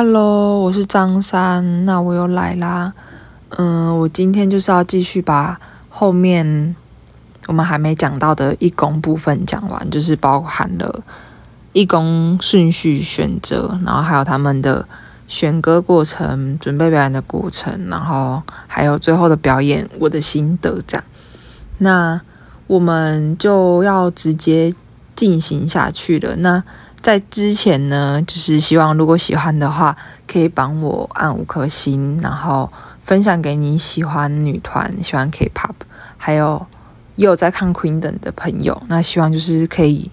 Hello，我是张三，那我又来啦。嗯，我今天就是要继续把后面我们还没讲到的义工部分讲完，就是包含了义工顺序选择，然后还有他们的选歌过程、准备表演的过程，然后还有最后的表演，我的心得这样。那我们就要直接进行下去了。那在之前呢，就是希望如果喜欢的话，可以帮我按五颗星，然后分享给你喜欢女团、喜欢 K-pop，还有也有在看 Queen 等的朋友。那希望就是可以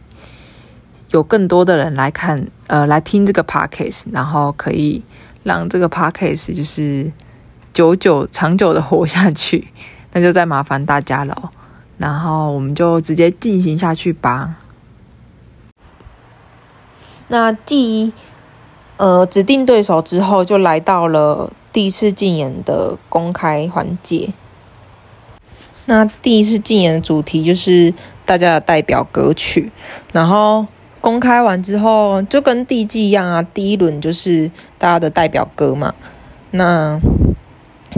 有更多的人来看，呃，来听这个 Podcast，然后可以让这个 Podcast 就是久久长久的活下去。那就再麻烦大家了，然后我们就直接进行下去吧。那继呃指定对手之后，就来到了第一次竞演的公开环节。那第一次竞演的主题就是大家的代表歌曲，然后公开完之后，就跟第一季一样啊，第一轮就是大家的代表歌嘛，那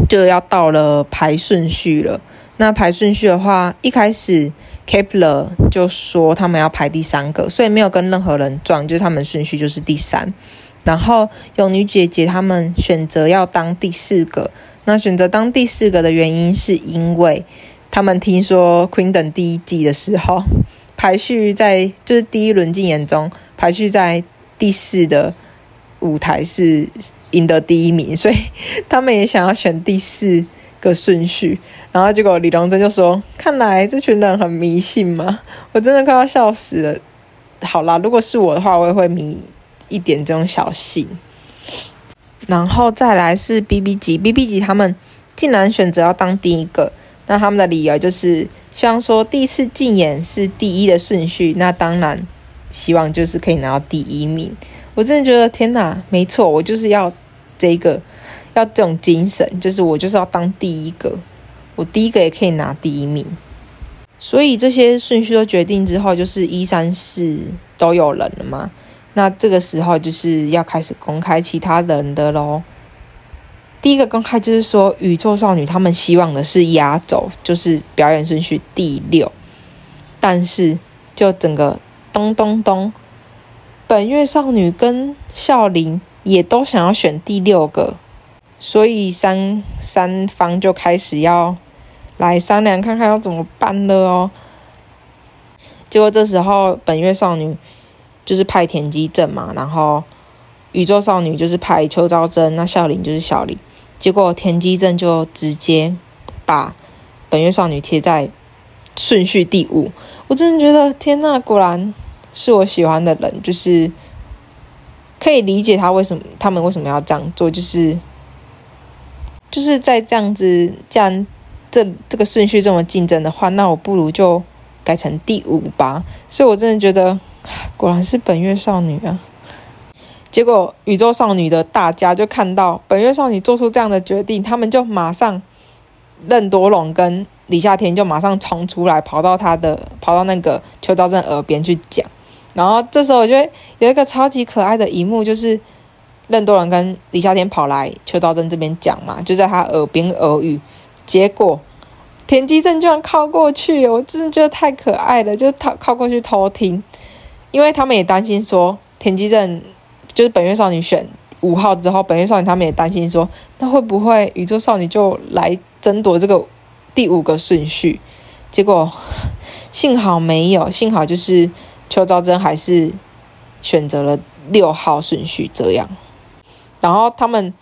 就要到了排顺序了。那排顺序的话，一开始。Kepler 就说他们要排第三个，所以没有跟任何人撞，就是他们顺序就是第三。然后有女姐姐他们选择要当第四个，那选择当第四个的原因是因为他们听说 Queen 等第一季的时候排序在就是第一轮竞演中排序在第四的舞台是赢得第一名，所以他们也想要选第四个顺序，然后结果李龙珍就说：“看来这群人很迷信嘛，我真的快要笑死了。”好啦，如果是我的话，我也会迷一点这种小信。然后再来是 BB 级，BB 级他们竟然选择要当第一个，那他们的理由就是希望说第一次竞演是第一的顺序，那当然希望就是可以拿到第一名。我真的觉得天哪，没错，我就是要这个。要这种精神，就是我就是要当第一个，我第一个也可以拿第一名。所以这些顺序都决定之后，就是一三四都有人了嘛。那这个时候就是要开始公开其他人的喽。第一个公开就是说，宇宙少女他们希望的是压轴，就是表演顺序第六。但是就整个咚咚咚，本月少女跟孝琳也都想要选第六个。所以三三方就开始要来商量，看看要怎么办了哦。结果这时候本月少女就是派田基正嘛，然后宇宙少女就是派邱昭贞，那孝琳就是孝琳。结果田基正就直接把本月少女贴在顺序第五。我真的觉得天呐，果然是我喜欢的人，就是可以理解他为什么他们为什么要这样做，就是。就是在这样子，这样这这个顺序这么竞争的话，那我不如就改成第五吧。所以我真的觉得，果然是本月少女啊。结果宇宙少女的大家就看到本月少女做出这样的决定，他们就马上任多龙跟李夏天就马上冲出来，跑到他的跑到那个邱昭贞耳边去讲。然后这时候我觉得有一个超级可爱的一幕，就是。任多龙跟李夏天跑来邱昭贞这边讲嘛，就在他耳边耳语，结果田鸡正居然靠过去，我真的觉得太可爱了，就靠靠过去偷听，因为他们也担心说田鸡正就是本月少女选五号之后，本月少女他们也担心说，那会不会宇宙少女就来争夺这个第五个顺序？结果幸好没有，幸好就是邱昭真还是选择了六号顺序这样。然后他们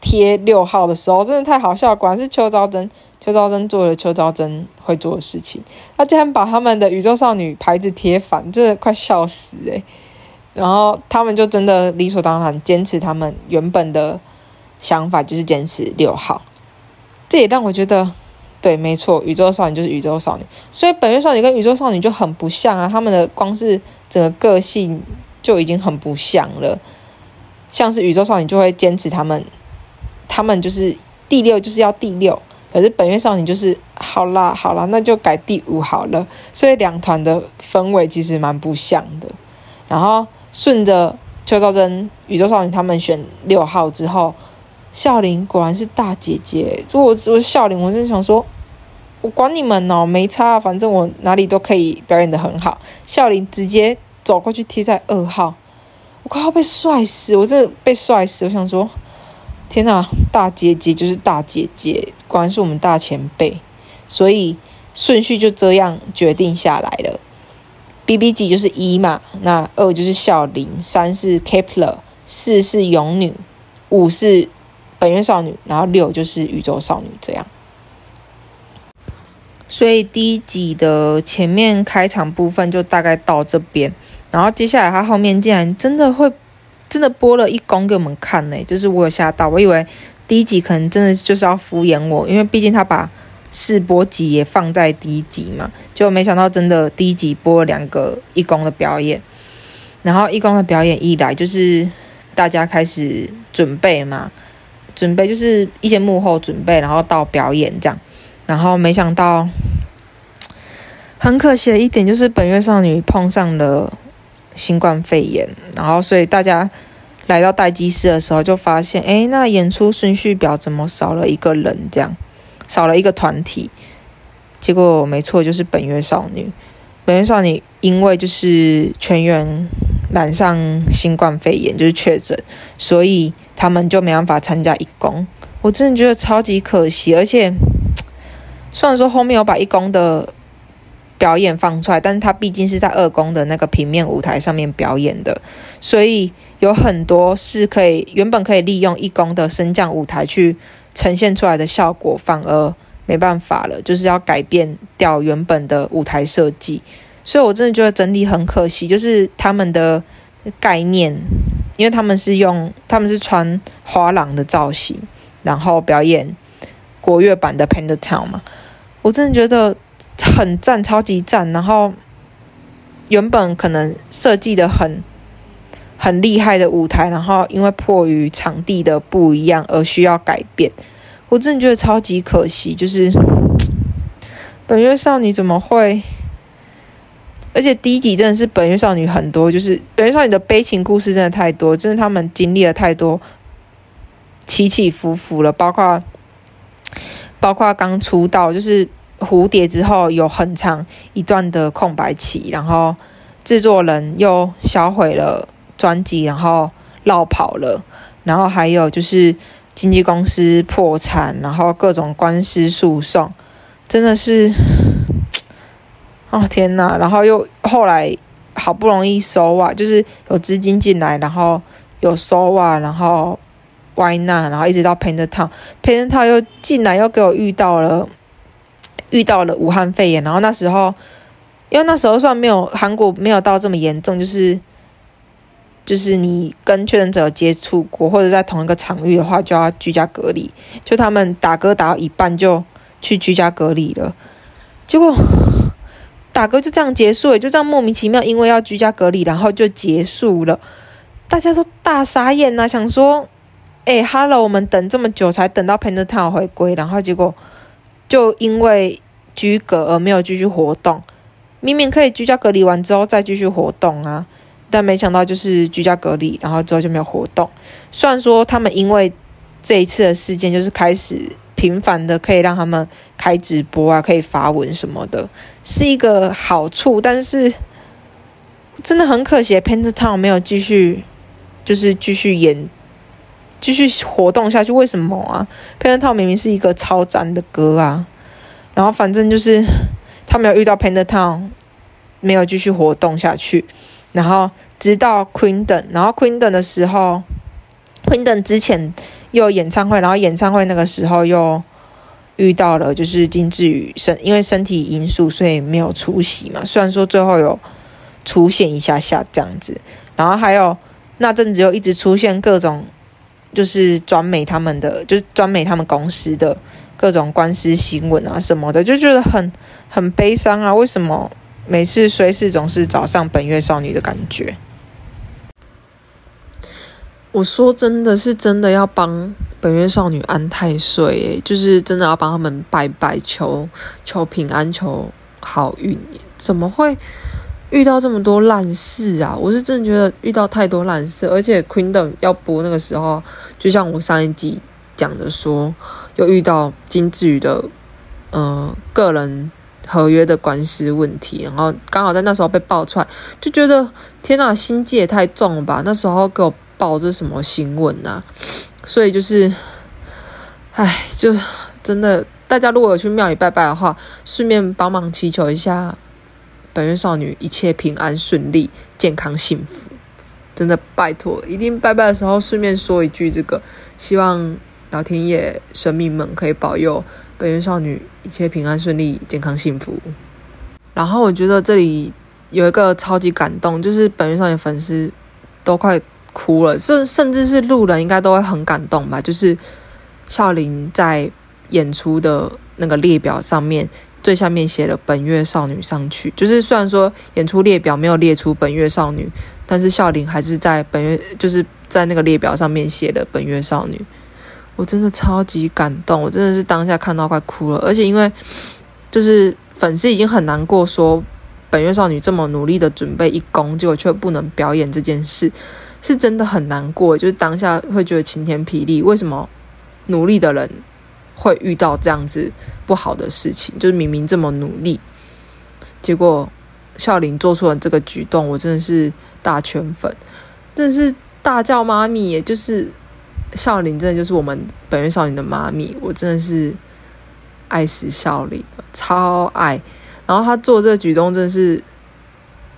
贴六号的时候，真的太好笑。果然是邱昭真，邱昭贞做了邱昭贞会做的事情。他竟然把他们的宇宙少女牌子贴反，真的快笑死诶。然后他们就真的理所当然坚持他们原本的想法，就是坚持六号。这也让我觉得，对，没错，宇宙少女就是宇宙少女。所以本月少女跟宇宙少女就很不像啊，他们的光是整个个性就已经很不像了。像是宇宙少女就会坚持他们，他们就是第六就是要第六，可是本月少女就是好啦好啦，那就改第五好了。所以两团的氛围其实蛮不像的。然后顺着邱兆真、宇宙少女他们选六号之后，孝琳果然是大姐姐。如果我是孝琳，我真想说，我管你们哦，没差，反正我哪里都可以表演得很好。孝琳直接走过去贴在二号，我快要被帅死，我真的被帅死。我想说，天哪，大姐姐就是大姐姐，果然是我们大前辈，所以顺序就这样决定下来了。B B 级就是一嘛，那二就是孝琳，三是 Kepler，四是勇女，五是本月少女，然后六就是宇宙少女这样。所以第一集的前面开场部分就大概到这边，然后接下来他后面竟然真的会真的播了一公给我们看呢，就是我有吓到，我以为第一集可能真的就是要敷衍我，因为毕竟他把。试播集也放在第一集嘛，就没想到真的第一集播了两个义工的表演，然后义工的表演一来就是大家开始准备嘛，准备就是一些幕后准备，然后到表演这样，然后没想到很可惜的一点就是本月少女碰上了新冠肺炎，然后所以大家来到待机室的时候就发现，哎，那演出顺序表怎么少了一个人这样？少了一个团体，结果没错，就是本月少女。本月少女因为就是全员染上新冠肺炎，就是确诊，所以他们就没办法参加义工。我真的觉得超级可惜，而且虽然说后面有把义工的表演放出来，但是他毕竟是在二宫的那个平面舞台上面表演的，所以有很多是可以原本可以利用一宫的升降舞台去。呈现出来的效果反而没办法了，就是要改变掉原本的舞台设计，所以我真的觉得整体很可惜，就是他们的概念，因为他们是用他们是穿花郎的造型，然后表演国乐版的《Pandatown》嘛，我真的觉得很赞，超级赞，然后原本可能设计的很。很厉害的舞台，然后因为迫于场地的不一样而需要改变，我真的觉得超级可惜。就是本月少女怎么会？而且第一集真的是本月少女很多，就是本月少女的悲情故事真的太多，真的他们经历了太多起起伏伏了，包括包括刚出道就是蝴蝶之后有很长一段的空白期，然后制作人又销毁了。专辑，然后落跑了，然后还有就是经纪公司破产，然后各种官司诉讼，真的是，哦天哪！然后又后来好不容易收啊，就是有资金进来，然后有收啊，然后 Why not？然后一直到 Paint Town，Paint Town 又进来又给我遇到了遇到了武汉肺炎，然后那时候因为那时候算没有韩国没有到这么严重，就是。就是你跟确诊者接触过，或者在同一个场域的话，就要居家隔离。就他们打歌打到一半就去居家隔离了，结果打歌就这样结束了，就这样莫名其妙，因为要居家隔离，然后就结束了。大家都大傻眼呐、啊，想说，哎、欸、，Hello，我们等这么久才等到 Paint the Town 回归，然后结果就因为居隔而没有继续活动。明明可以居家隔离完之后再继续活动啊。但没想到就是居家隔离，然后之后就没有活动。虽然说他们因为这一次的事件，就是开始频繁的可以让他们开直播啊，可以发文什么的，是一个好处。但是真的很可惜 p e n t t o w n 没有继续，就是继续演，继续活动下去。为什么啊？Paint the Town 明明是一个超赞的歌啊，然后反正就是他没有遇到 Paint the Town，没有继续活动下去。然后直到 Queendom，然后 Queendom 的时候，Queendom 之前又有演唱会，然后演唱会那个时候又遇到了就是金智宇身因为身体因素，所以没有出席嘛。虽然说最后有出现一下下这样子，然后还有那阵子又一直出现各种就是专美他们的，就是专美他们公司的各种官司新闻啊什么的，就觉得很很悲伤啊。为什么？每次衰事总是找上本月少女的感觉。我说真的是真的要帮本月少女安太岁，就是真的要帮他们拜拜，求求平安，求好运。怎么会遇到这么多烂事啊！我是真的觉得遇到太多烂事，而且 Queendom 要播那个时候，就像我上一集讲的说，又遇到金智宇的呃个人合约的官司问题，然后刚好在那时候被爆出来，就觉得天哪，心机也太重了吧！那时候给我报这什么新闻啊？所以就是，唉，就真的。大家如果有去庙里拜拜的话，顺便帮忙祈求一下本月少女一切平安顺利、健康幸福。真的拜托，一定拜拜的时候顺便说一句这个，希望老天爷神明们可以保佑本月少女一切平安顺利、健康幸福。然后我觉得这里有一个超级感动，就是本月少女粉丝都快哭了，甚甚至是路人应该都会很感动吧，就是孝琳在。演出的那个列表上面最下面写了“本月少女”上去，就是虽然说演出列表没有列出“本月少女”，但是孝琳还是在本月就是在那个列表上面写了“本月少女”。我真的超级感动，我真的是当下看到快哭了。而且因为就是粉丝已经很难过，说本月少女这么努力的准备一公，结果却不能表演这件事，是真的很难过。就是当下会觉得晴天霹雳，为什么努力的人？会遇到这样子不好的事情，就是明明这么努力，结果孝琳做出了这个举动，我真的是大圈粉，真的是大叫妈咪，也就是孝琳，真的就是我们本月少女的妈咪，我真的是爱死孝琳了，超爱。然后她做这个举动真的是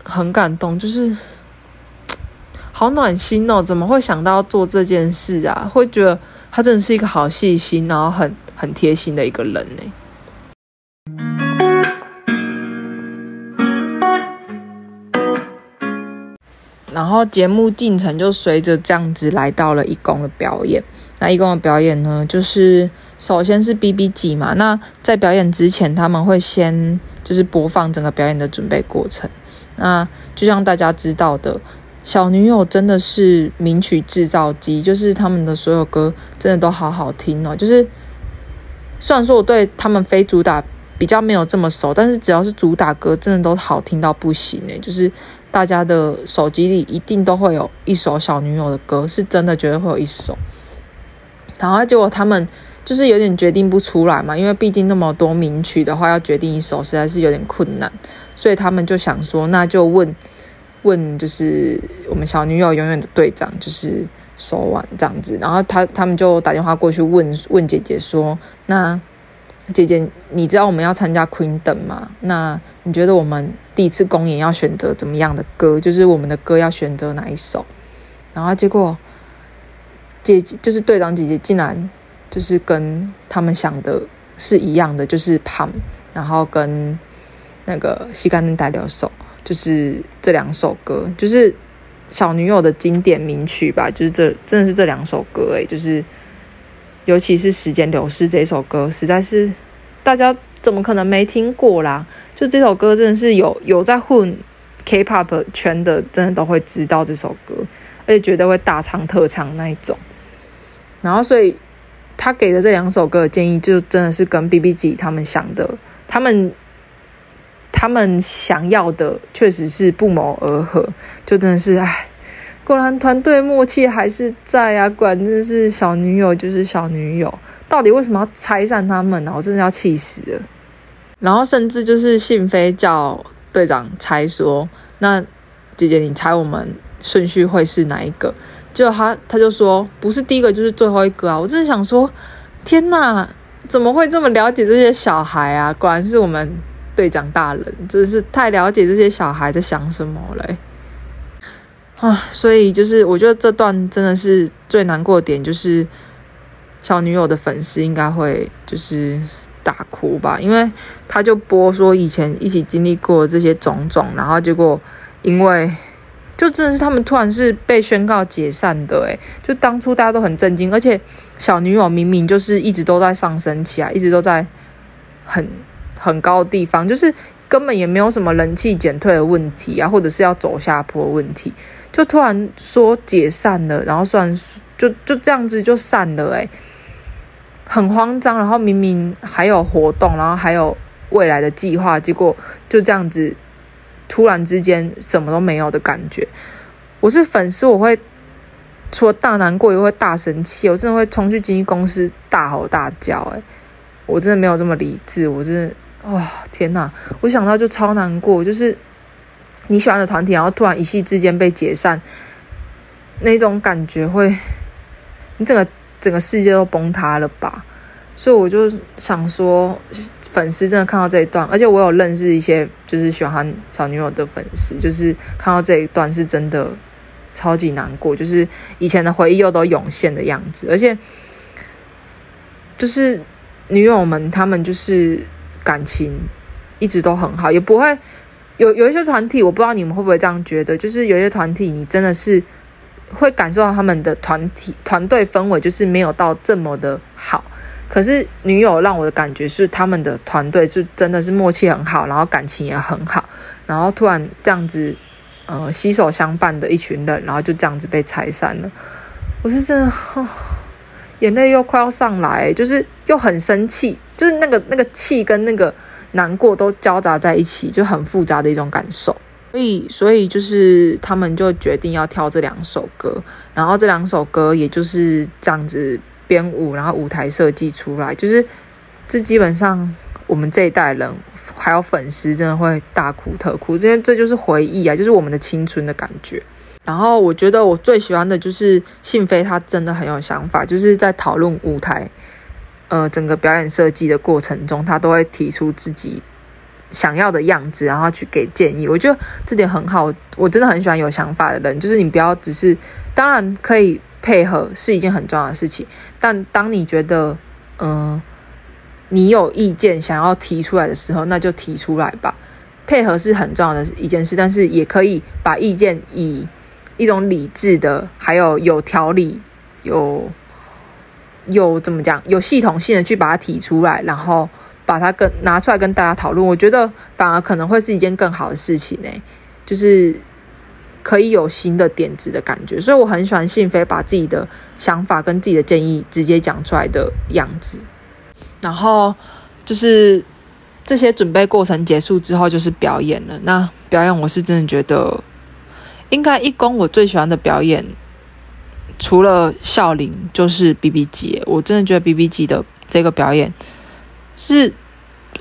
很感动，就是好暖心哦！怎么会想到做这件事啊？会觉得她真的是一个好细心，然后很。很贴心的一个人呢。然后节目进程就随着这样子来到了一公的表演。那一公的表演呢，就是首先是 BBG 嘛。那在表演之前，他们会先就是播放整个表演的准备过程。那就像大家知道的，小女友真的是名曲制造机，就是他们的所有歌真的都好好听哦，就是。虽然说我对他们非主打比较没有这么熟，但是只要是主打歌，真的都好听到不行诶，就是大家的手机里一定都会有一首小女友的歌，是真的觉得会有一首。然后结果他们就是有点决定不出来嘛，因为毕竟那么多名曲的话，要决定一首实在是有点困难，所以他们就想说，那就问问，就是我们小女友永远的队长，就是。手腕这样子，然后他他们就打电话过去问问姐姐说：“那姐姐，你知道我们要参加 Queendom 吗？那你觉得我们第一次公演要选择怎么样的歌？就是我们的歌要选择哪一首？”然后结果姐姐就是队长姐姐，竟然就是跟他们想的是一样的，就是《Pam》，然后跟那个《西干嫩带流手》，就是这两首歌，就是。小女友的经典名曲吧，就是这真的是这两首歌诶，就是尤其是时间流逝这首歌，实在是大家怎么可能没听过啦？就这首歌真的是有有在混 K-pop 圈的，真的都会知道这首歌，而且绝对会大唱特唱那一种。然后所以他给的这两首歌的建议，就真的是跟 BBG 他们想的，他们。他们想要的确实是不谋而合，就真的是哎，果然团队默契还是在啊！果然真的是小女友就是小女友，到底为什么要拆散他们呢？我真的要气死了。然后甚至就是信飞叫队长猜说：“那姐姐，你猜我们顺序会是哪一个？”就他他就说：“不是第一个就是最后一个啊！”我真的想说：“天哪，怎么会这么了解这些小孩啊？果然是我们。”队长大人真是太了解这些小孩在想什么了啊！所以就是我觉得这段真的是最难过的点，就是小女友的粉丝应该会就是大哭吧，因为他就播说以前一起经历过这些种种，然后结果因为就真的是他们突然是被宣告解散的，诶，就当初大家都很震惊，而且小女友明明就是一直都在上升起来，一直都在很。很高的地方，就是根本也没有什么人气减退的问题啊，或者是要走下坡的问题，就突然说解散了，然后虽然就就这样子就散了，欸，诶，很慌张，然后明明还有活动，然后还有未来的计划，结果就这样子突然之间什么都没有的感觉。我是粉丝，我会除了大难过，也会大生气，我真的会冲去经纪公司大吼大叫。诶，我真的没有这么理智，我真的哇、天哪！我想到就超难过，就是你喜欢的团体，然后突然一夕之间被解散，那种感觉会，你整个整个世界都崩塌了吧？所以我就想说，粉丝真的看到这一段，而且我有认识一些就是喜欢小女友的粉丝，就是看到这一段是真的超级难过，就是以前的回忆又都涌现的样子，而且就是女友们她们就是感情一直都很好，也不会有有一些团体，我不知道你们会不会这样觉得，就是有一些团体你真的是会感受到他们的团体团队氛围就是没有到这么的好。可是女友让我的感觉是，他们的团队就真的是默契很好，然后感情也很好，然后突然这样子，呃，携手相伴的一群人，然后就这样子被拆散了。我是真的，眼泪又快要上来，就是又很生气，就是那个那个气跟那个难过都交杂在一起，就很复杂的一种感受。所以，所以就是他们就决定要跳这两首歌，然后这两首歌也就是这样子。编舞，然后舞台设计出来，就是这基本上我们这一代人还有粉丝真的会大哭特哭，因为这就是回忆啊，就是我们的青春的感觉。然后我觉得我最喜欢的就是信飞，他真的很有想法，就是在讨论舞台，呃，整个表演设计的过程中，他都会提出自己想要的样子，然后去给建议。我觉得这点很好，我真的很喜欢有想法的人，就是你不要只是，当然可以。配合是一件很重要的事情，但当你觉得，嗯、你有意见想要提出来的时候，那就提出来吧。配合是很重要的一件事，但是也可以把意见以一种理智的，还有有条理、有有怎么讲，有系统性的去把它提出来，然后把它跟拿出来跟大家讨论。我觉得反而可能会是一件更好的事情呢，就是。可以有新的点子的感觉，所以我很喜欢信飞把自己的想法跟自己的建议直接讲出来的样子。然后就是这些准备过程结束之后，就是表演了。那表演我是真的觉得，应该一公我最喜欢的表演，除了孝琳就是 BB 机。我真的觉得 BB 机的这个表演是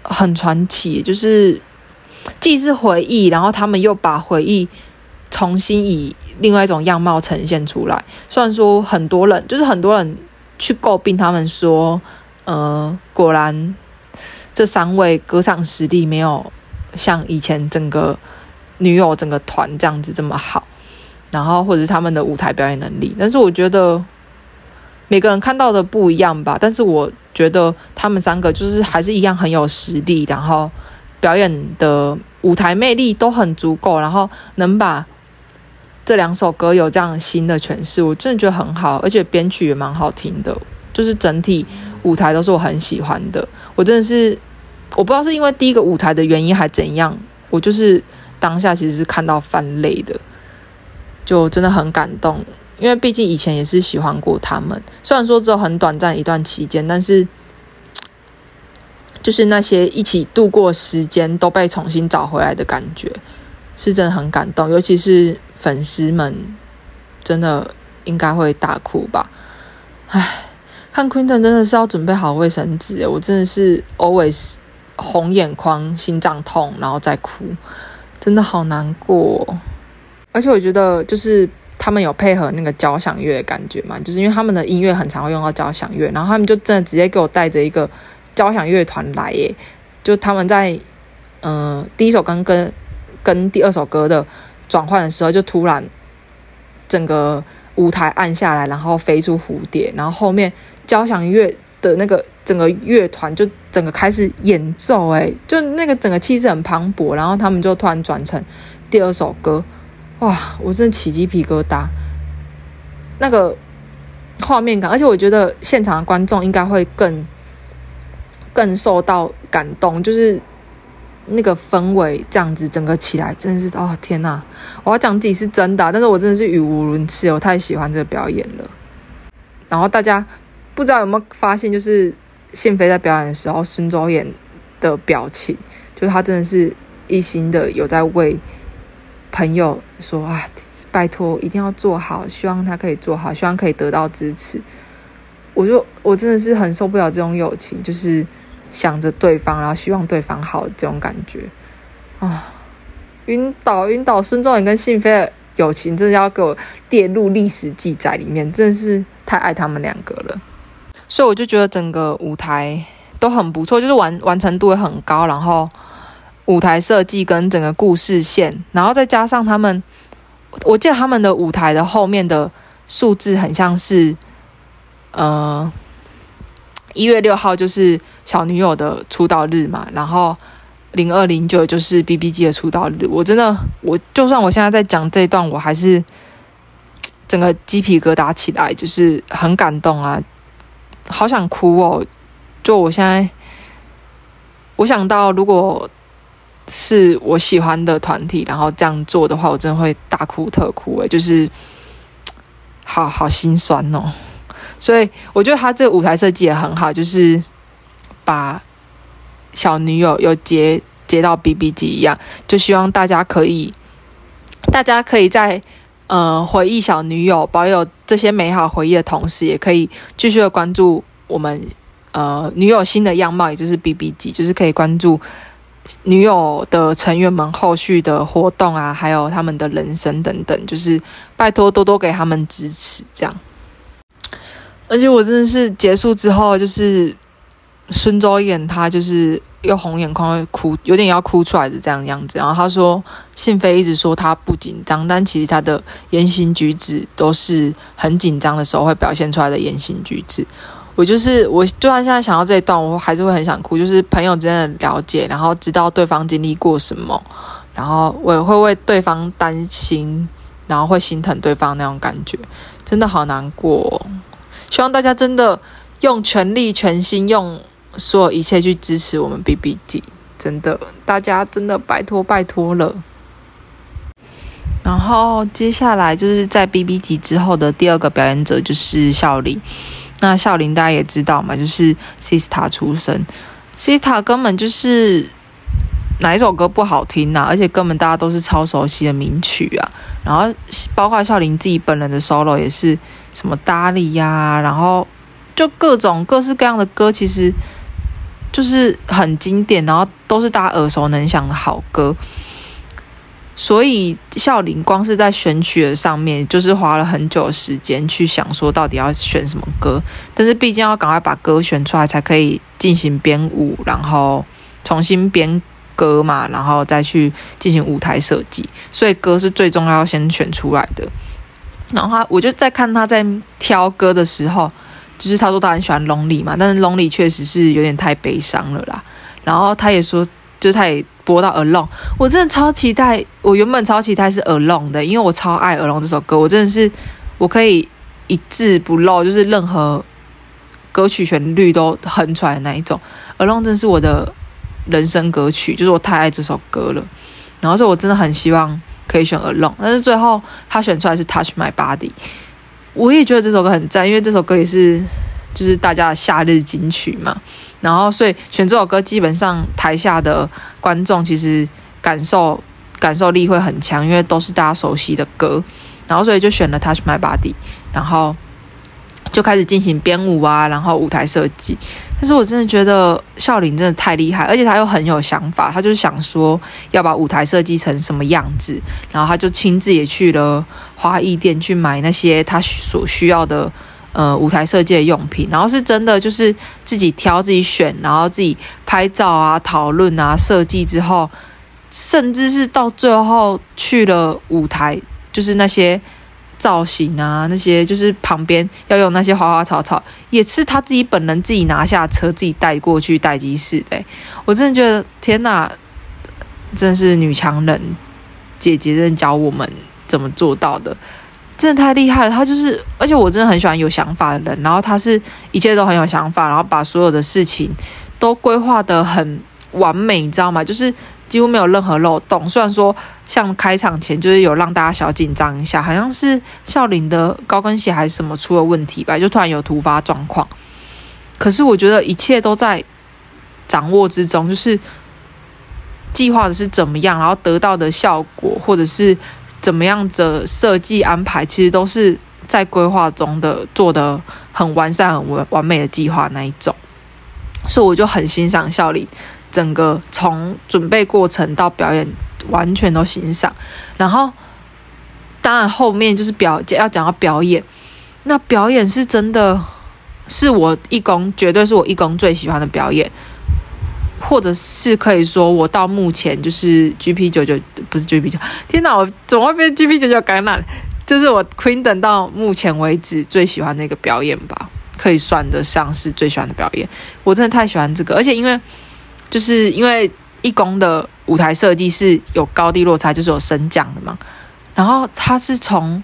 很传奇，就是既是回忆，然后他们又把回忆。重新以另外一种样貌呈现出来。虽然说很多人，就是很多人去诟病他们说，呃，果然这三位歌唱实力没有像以前整个女友整个团这样子这么好，然后或者是他们的舞台表演能力。但是我觉得每个人看到的不一样吧。但是我觉得他们三个就是还是一样很有实力，然后表演的舞台魅力都很足够，然后能把。这两首歌有这样新的诠释，我真的觉得很好，而且编曲也蛮好听的，就是整体舞台都是我很喜欢的。我真的是，我不知道是因为第一个舞台的原因还怎样，我就是当下其实是看到翻泪的，就真的很感动。因为毕竟以前也是喜欢过他们，虽然说只有很短暂一段期间，但是 就是那些一起度过时间都被重新找回来的感觉，是真的很感动，尤其是。粉丝们真的应该会大哭吧？唉，看 Quinten 真的是要准备好卫生纸，我真的是 always 红眼眶、心脏痛，然后再哭，真的好难过。而且我觉得就是他们有配合那个交响乐的感觉嘛，就是因为他们的音乐很常会用到交响乐，然后他们就真的直接给我带着一个交响乐团来耶，就他们在嗯、第一首歌跟跟第二首歌的。转换的时候，就突然整个舞台暗下来，然后飞出蝴蝶，然后后面交响乐的那个整个乐团就整个开始演奏，哎，就那个整个气势很磅礴，然后他们就突然转成第二首歌，哇，我真的起鸡皮疙瘩，那个画面感，而且我觉得现场的观众应该会更更受到感动，就是。那个氛围这样子整个起来，真的是哦天呐！我要讲自己是真的，但是我真的是语无伦次，我太喜欢这个表演了。然后大家不知道有没有发现，就是信飞在表演的时候，孙周演的表情，就是他真的是一心的有在为朋友说啊，拜托一定要做好，希望他可以做好，希望可以得到支持。我就我真的是很受不了这种友情，就是想着对方，然后希望对方好这种感觉啊！晕倒晕倒，孙仲衍跟信飞的友情真的要给我列入历史记载里面，真的是太爱他们两个了。所以我就觉得整个舞台都很不错，就是完完成度也很高，然后舞台设计跟整个故事线，然后再加上他们，我记得他们的舞台的后面的数字很像是，呃，一月六号就是小女友的出道日嘛，然后零二零九就是 BBG 的出道日，我真的，我就算我现在在讲这一段，我还是 整个鸡皮疙瘩起来，就是很感动啊。好想哭哦！就我现在，我想到如果是我喜欢的团体，然后这样做的话，我真的会大哭特哭诶，就是好好心酸哦。所以我觉得他这个舞台设计也很好，就是把小女友又接接到 BBG 一样，就希望大家可以，大家可以在。呃，回忆小女友，保有这些美好回忆的同时，也可以继续的关注我们呃女友新的样貌，也就是 BBG，就是可以关注女友的成员们后续的活动啊，还有他们的人生等等，就是拜托多多给他们支持，这样。而且我真的是结束之后，就是孙周演他就是。又红眼眶，哭，有点要哭出来的这样样子。然后他说，信飞一直说他不紧张，但其实他的言行举止都是很紧张的时候会表现出来的言行举止。我就是，我就算现在想到这一段，我还是会很想哭。就是朋友之间的了解，然后知道对方经历过什么，然后我也会为对方担心，然后会心疼对方那种感觉，真的好难过。希望大家真的用全力、全心用。所有一切去支持我们 BBG，真的，大家真的拜托拜托了。然后接下来就是在 BBG 之后的第二个表演者就是小李。那孝琳大家也知道嘛，就是 Sista 出身，Sista 根本就是哪一首歌不好听呐、啊？而且根本大家都是超熟悉的名曲啊。然后包括孝琳自己本人的 solo 也是什么 Dolly 呀，然后就各种各式各样的歌，其实。就是很经典，然后都是大家耳熟能详的好歌，所以孝林光是在选曲的上面，就是花了很久时间去想说到底要选什么歌。但是毕竟要赶快把歌选出来，才可以进行编舞，然后重新编歌嘛，然后再去进行舞台设计。所以歌是最重要要先选出来的。然后我就在看他在挑歌的时候。就是他说他很喜欢 Lonely 嘛，但是 Lonely 确实是有点太悲伤了啦。然后他也说，就是他也播到 Alone，我真的超期待。我原本超期待是 Alone 的，因为我超爱 Alone 这首歌，我真的是我可以一字不漏，就是任何歌曲旋律都哼出来的那一种。Alone 真是我的人生歌曲，就是我太爱这首歌了。然后所以我真的很希望可以选 Alone，但是最后他选出来是 Touch My Body。我也觉得这首歌很赞，因为这首歌也是就是大家的夏日金曲嘛。然后，所以选这首歌，基本上台下的观众其实感受感受力会很强，因为都是大家熟悉的歌。然后，所以就选了《Touch My Body》，然后。就开始进行编舞啊，然后舞台设计。但是我真的觉得孝林真的太厉害，而且他又很有想法。他就想说要把舞台设计成什么样子，然后他就亲自也去了花艺店去买那些他所需要的呃舞台设计的用品。然后是真的就是自己挑自己选，然后自己拍照啊、讨论啊、设计之后，甚至是到最后去了舞台，就是那些。造型啊，那些就是旁边要用那些花花草草，也是他自己本人自己拿下车，自己带过去待机室的。我真的觉得天哪，真是女强人姐姐，真的教我们怎么做到的，真的太厉害了。他就是，而且我真的很喜欢有想法的人，然后他是一切都很有想法，然后把所有的事情都规划得很完美，你知道吗？就是。几乎没有任何漏洞。虽然说像开场前就是有让大家小紧张一下，好像是孝琳的高跟鞋还是什么出了问题吧，就突然有突发状况。可是我觉得一切都在掌握之中，就是计划的是怎么样，然后得到的效果或者是怎么样的设计安排，其实都是在规划中的做的很完善、很完完美的计划那一种。所以我就很欣赏孝琳，整个从准备过程到表演完全都欣赏。然后当然后面就是表要讲到表演，那表演是真的是我义工绝对是我义工最喜欢的表演。或者是可以说，我到目前就是 GP 九九不是 GP 九，天哪，我怎么会变 GP 九九橄榄？就是我 Queen 等到目前为止最喜欢的一个表演吧，可以算得上是最喜欢的表演。我真的太喜欢这个，而且因为就是因为义工的舞台设计是有高低落差，就是有升降的嘛，然后它是从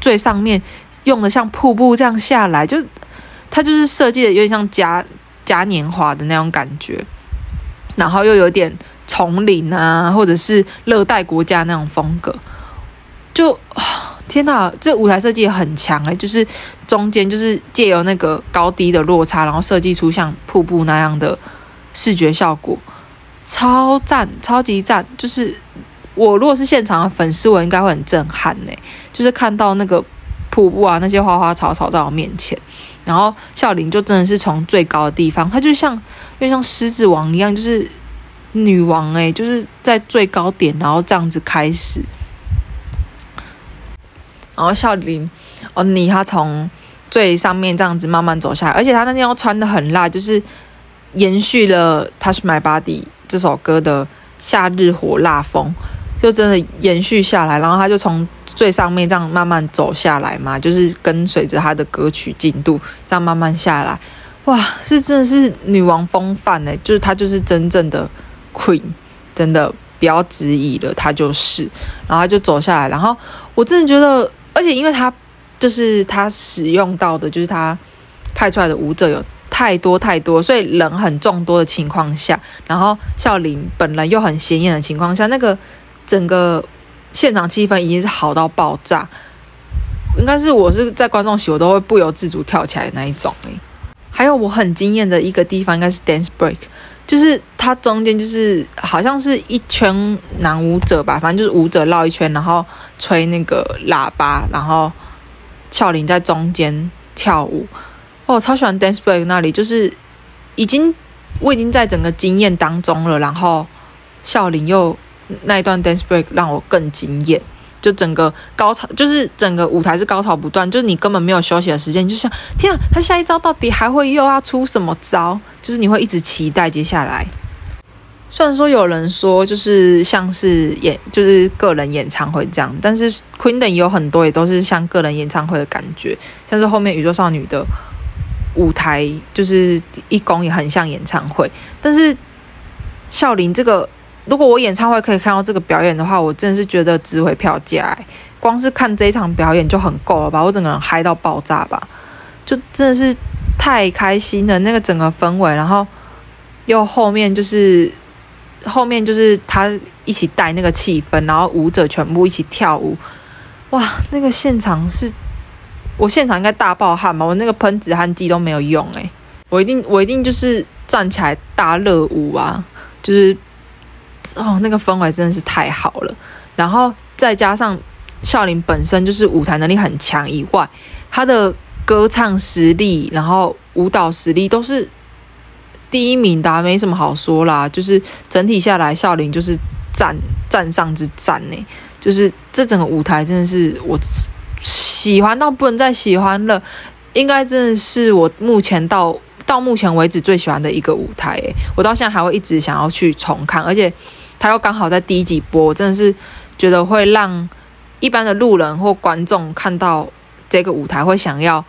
最上面用的像瀑布这样下来，就它就是设计的有点像嘉嘉年华的那种感觉。然后又有点丛林啊，或者是热带国家那种风格，就 天哪，这舞台设计也很强哎，就是中间就是借由那个高低的落差，然后设计出像瀑布那样的视觉效果，超赞，超级赞！就是我如果是现场的粉丝，我应该会很震撼呢，就是看到那个瀑布啊，那些花花草草在我面前。然后孝琳就真的是从最高的地方，她就像，就像狮子王一样，就是女王诶，就是在最高点，然后这样子开始。然后孝琳，哦，你她从最上面这样子慢慢走下来，而且她那天又穿的很辣，就是延续了《Touch My Body》这首歌的夏日火辣风。就真的延续下来，然后他就从最上面这样慢慢走下来嘛，就是跟随着他的歌曲进度这样慢慢下来，哇，是真的是女王风范诶，就是她就是真正的 Queen，真的不要质疑了，她就是，然后她就走下来，然后我真的觉得，而且因为她就是她使用到的，就是她派出来的舞者有太多太多，所以人很众多的情况下，然后孝琳本人又很显眼的情况下，那个。整个现场气氛已经是好到爆炸，应该是我是在观众席，我都会不由自主跳起来的那一种诶。还有我很惊艳的一个地方，应该是 dance break，就是它中间就是好像是一圈男舞者吧，反正就是舞者绕一圈，然后吹那个喇叭，然后孝琳在中间跳舞。哦，超喜欢 dance break 那里，就是已经我已经在整个经验当中了，然后孝琳又。那一段 dance break 让我更惊艳，就整个高潮，就是整个舞台是高潮不断，就是你根本没有休息的时间，就像天啊，他下一招到底还会又要出什么招？就是你会一直期待接下来。虽然说有人说就是像是演，就是个人演唱会这样，但是 Queendom 也有很多也都是像个人演唱会的感觉，像是后面宇宙少女的舞台，就是一公也很像演唱会，但是孝琳这个。如果我演唱会可以看到这个表演的话，我真的是觉得值回票价欸。光是看这一场表演就很够了吧？我整个人嗨到爆炸吧，就真的是太开心了。那个整个氛围，然后又后面就是后面就是他一起带那个气氛，然后舞者全部一起跳舞，哇！那个现场是，我现场应该大爆汗吧？我那个喷止汗剂都没有用欸，我一定我一定就是站起来大热舞啊，就是。哦，那个氛围真的是太好了，然后再加上笑琳本身就是舞台能力很强以外，她的歌唱实力，然后舞蹈实力都是第一名的啊，没什么好说啦。就是整体下来，笑琳就是赞赞上之战呢，就是这整个舞台真的是我喜欢到不能再喜欢了，应该真的是我目前到。到目前为止最喜欢的一个舞台，诶，我到现在还会一直想要去重看，而且它又刚好在第一集播，真的是觉得会让一般的路人或观众看到这个舞台会想要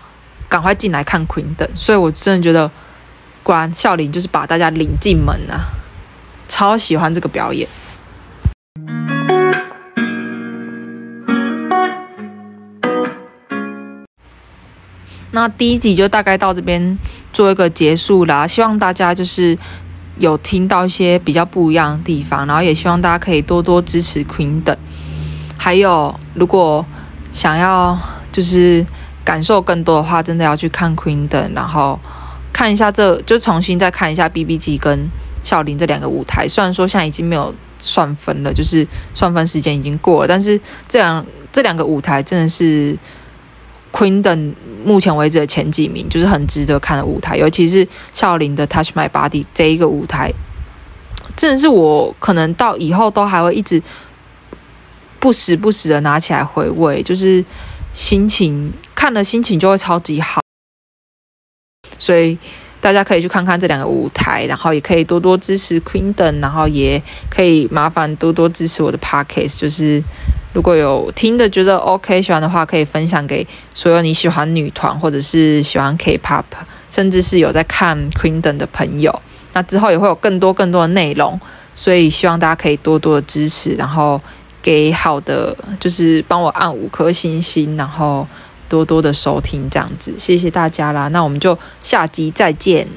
赶快进来看 Queendom，所以我真的觉得果然孝琳就是把大家领进门啊，超喜欢这个表演。那第一集就大概到这边做一个结束啦，希望大家就是有听到一些比较不一样的地方，然后也希望大家可以多多支持 Queen 等。还有，如果想要就是感受更多的话，真的要去看 Queen 等然后看一下这就重新再看一下 BBG 跟孝林这两个舞台。虽然说现在已经没有算分了，就是算分时间已经过了。但是这两这两个舞台真的是 Queendom 目前为止的前几名，就是很值得看的舞台。尤其是孝琳的 Touch My Body 这一个舞台，真的是我可能到以后都还会一直不时不时的拿起来回味，就是心情看了心情就会超级好。所以大家可以去看看这两个舞台，然后也可以多多支持 Queendom，然后也可以麻烦多多支持我的 Podcast。就是如果有听的觉得 OK 喜欢的话，可以分享给所有你喜欢女团或者是喜欢 K-pop，甚至是有在看 Queendom 的朋友。那之后也会有更多更多的内容，所以希望大家可以多多的支持，然后给好的，就是帮我按五颗星星，然后。多多的收听，这样子，谢谢大家啦。那我们就下集再见。